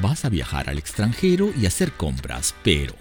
Vas a viajar al extranjero y hacer compras, pero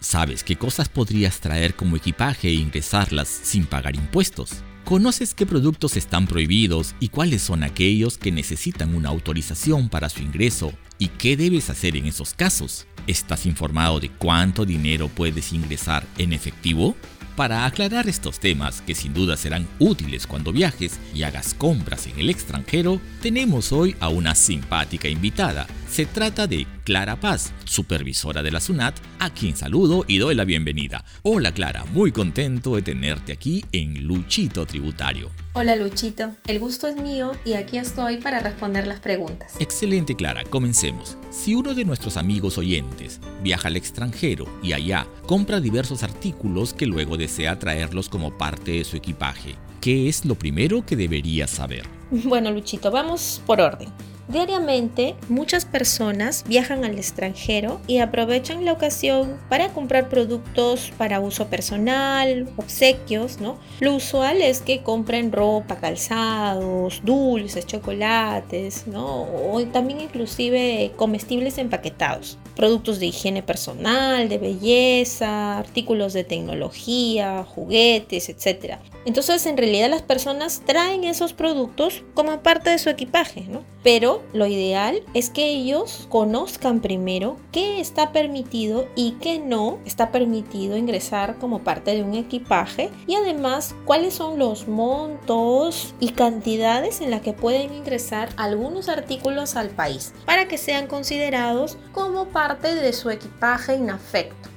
¿sabes qué cosas podrías traer como equipaje e ingresarlas sin pagar impuestos? ¿Conoces qué productos están prohibidos y cuáles son aquellos que necesitan una autorización para su ingreso y qué debes hacer en esos casos? ¿Estás informado de cuánto dinero puedes ingresar en efectivo? Para aclarar estos temas que sin duda serán útiles cuando viajes y hagas compras en el extranjero, tenemos hoy a una simpática invitada. Se trata de Clara Paz, supervisora de la SUNAT, a quien saludo y doy la bienvenida. Hola Clara, muy contento de tenerte aquí en Luchito Tributario. Hola Luchito, el gusto es mío y aquí estoy para responder las preguntas. Excelente Clara, comencemos. Si uno de nuestros amigos oyentes viaja al extranjero y allá compra diversos artículos que luego desea traerlos como parte de su equipaje, ¿qué es lo primero que debería saber? Bueno Luchito, vamos por orden. Diariamente, muchas personas viajan al extranjero y aprovechan la ocasión para comprar productos para uso personal, obsequios, ¿no? Lo usual es que compren ropa, calzados, dulces, chocolates, ¿no? O también inclusive comestibles empaquetados, productos de higiene personal, de belleza, artículos de tecnología, juguetes, etc. Entonces, en realidad las personas traen esos productos como parte de su equipaje, ¿no? Pero lo ideal es que ellos conozcan primero qué está permitido y qué no está permitido ingresar como parte de un equipaje y además cuáles son los montos y cantidades en las que pueden ingresar algunos artículos al país para que sean considerados como parte de su equipaje inafecto.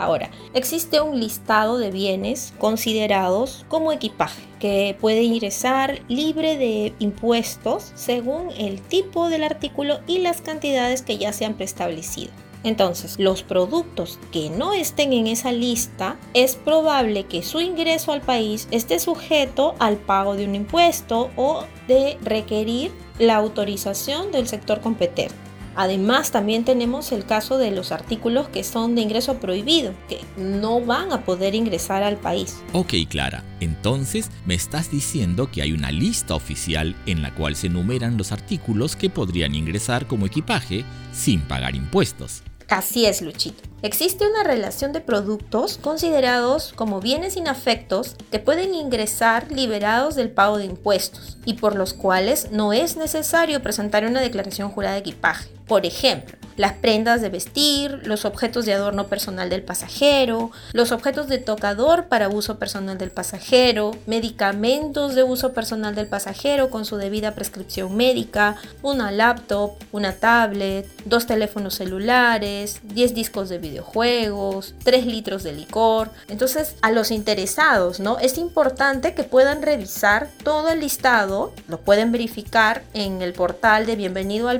Ahora, existe un listado de bienes considerados como equipaje que puede ingresar libre de impuestos según el tipo del artículo y las cantidades que ya se han preestablecido. Entonces, los productos que no estén en esa lista, es probable que su ingreso al país esté sujeto al pago de un impuesto o de requerir la autorización del sector competente. Además, también tenemos el caso de los artículos que son de ingreso prohibido, que no van a poder ingresar al país. Ok, Clara, entonces me estás diciendo que hay una lista oficial en la cual se enumeran los artículos que podrían ingresar como equipaje sin pagar impuestos. Así es, Luchito. Existe una relación de productos considerados como bienes inafectos que pueden ingresar liberados del pago de impuestos y por los cuales no es necesario presentar una declaración jurada de equipaje. Por ejemplo, las prendas de vestir, los objetos de adorno personal del pasajero, los objetos de tocador para uso personal del pasajero, medicamentos de uso personal del pasajero con su debida prescripción médica, una laptop, una tablet, dos teléfonos celulares, 10 discos de videojuegos, 3 litros de licor. Entonces, a los interesados, ¿no? Es importante que puedan revisar todo el listado, lo pueden verificar en el portal de bienvenido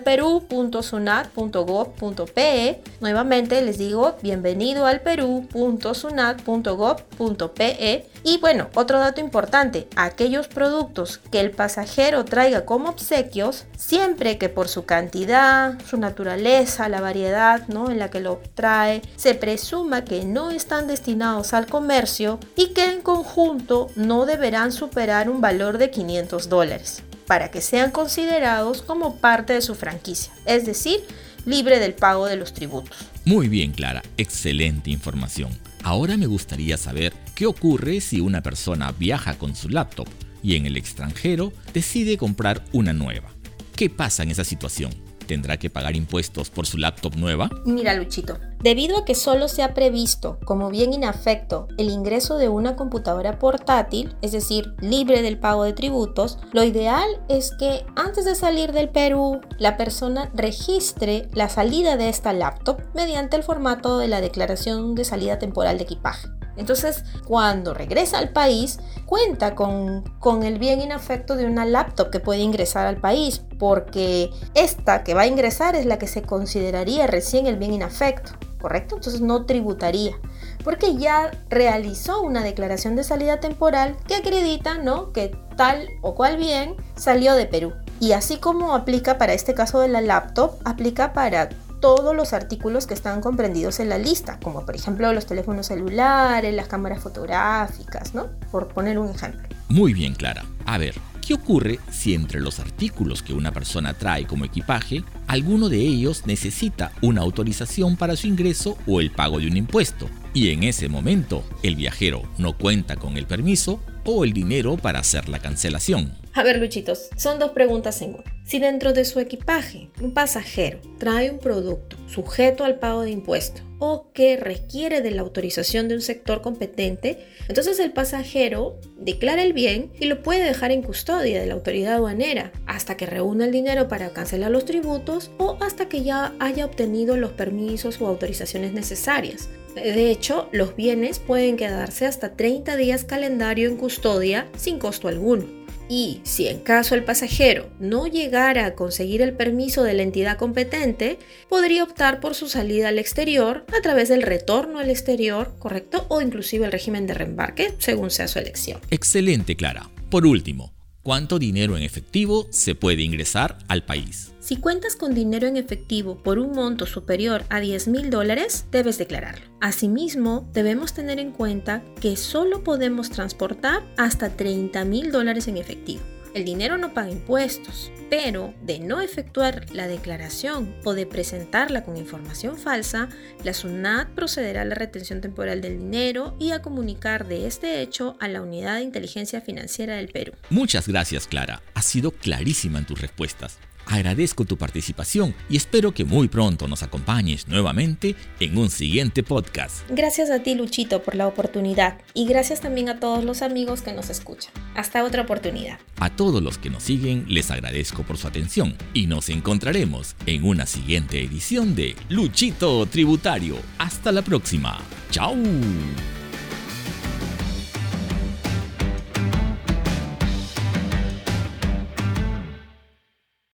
Nuevamente les digo, bienvenido al Perú.sunat.gov.pe. Y bueno, otro dato importante, aquellos productos que el pasajero traiga como obsequios, siempre que por su cantidad, su naturaleza, la variedad, ¿no? en la que lo trae, se presuma que no están destinados al comercio y que en conjunto no deberán superar un valor de 500 dólares para que sean considerados como parte de su franquicia, es decir, libre del pago de los tributos. Muy bien, Clara, excelente información. Ahora me gustaría saber qué ocurre si una persona viaja con su laptop y en el extranjero decide comprar una nueva. ¿Qué pasa en esa situación? ¿Tendrá que pagar impuestos por su laptop nueva? Mira, Luchito, Debido a que solo se ha previsto como bien inafecto el ingreso de una computadora portátil, es decir, libre del pago de tributos, lo ideal es que antes de salir del Perú, la persona registre la salida de esta laptop mediante el formato de la declaración de salida temporal de equipaje. Entonces, cuando regresa al país, cuenta con, con, el bien inafecto de una laptop que puede ingresar al país, porque esta que va a ingresar es la que se consideraría recién el bien inafecto. ¿correcto? Entonces no tributaría, porque ya realizó una declaración de salida temporal que acredita, ¿no? Que tal o cual bien salió de Perú. Y así como aplica para este caso de la laptop, aplica para todos los artículos que están comprendidos en la lista, como por ejemplo los teléfonos celulares, las cámaras fotográficas, ¿no? Por poner un ejemplo. Muy bien, Clara. A ver, ¿Qué ocurre si entre los artículos que una persona trae como equipaje, alguno de ellos necesita una autorización para su ingreso o el pago de un impuesto? Y en ese momento el viajero no cuenta con el permiso o el dinero para hacer la cancelación. A ver, Luchitos, son dos preguntas en una. Si dentro de su equipaje un pasajero trae un producto sujeto al pago de impuestos o que requiere de la autorización de un sector competente, entonces el pasajero declara el bien y lo puede dejar en custodia de la autoridad aduanera hasta que reúna el dinero para cancelar los tributos o hasta que ya haya obtenido los permisos o autorizaciones necesarias. De hecho, los bienes pueden quedarse hasta 30 días calendario en custodia sin costo alguno y si en caso el pasajero no llegara a conseguir el permiso de la entidad competente, podría optar por su salida al exterior a través del retorno al exterior, ¿correcto? O inclusive el régimen de reembarque, según sea su elección. Excelente, Clara. Por último, ¿cuánto dinero en efectivo se puede ingresar al país? Si cuentas con dinero en efectivo por un monto superior a 10 mil dólares, debes declararlo. Asimismo, debemos tener en cuenta que solo podemos transportar hasta 30 mil dólares en efectivo. El dinero no paga impuestos, pero de no efectuar la declaración o de presentarla con información falsa, la SUNAT procederá a la retención temporal del dinero y a comunicar de este hecho a la Unidad de Inteligencia Financiera del Perú. Muchas gracias, Clara. Has sido clarísima en tus respuestas. Agradezco tu participación y espero que muy pronto nos acompañes nuevamente en un siguiente podcast. Gracias a ti, Luchito, por la oportunidad y gracias también a todos los amigos que nos escuchan. Hasta otra oportunidad. A todos los que nos siguen les agradezco por su atención y nos encontraremos en una siguiente edición de Luchito Tributario. Hasta la próxima. ¡Chao!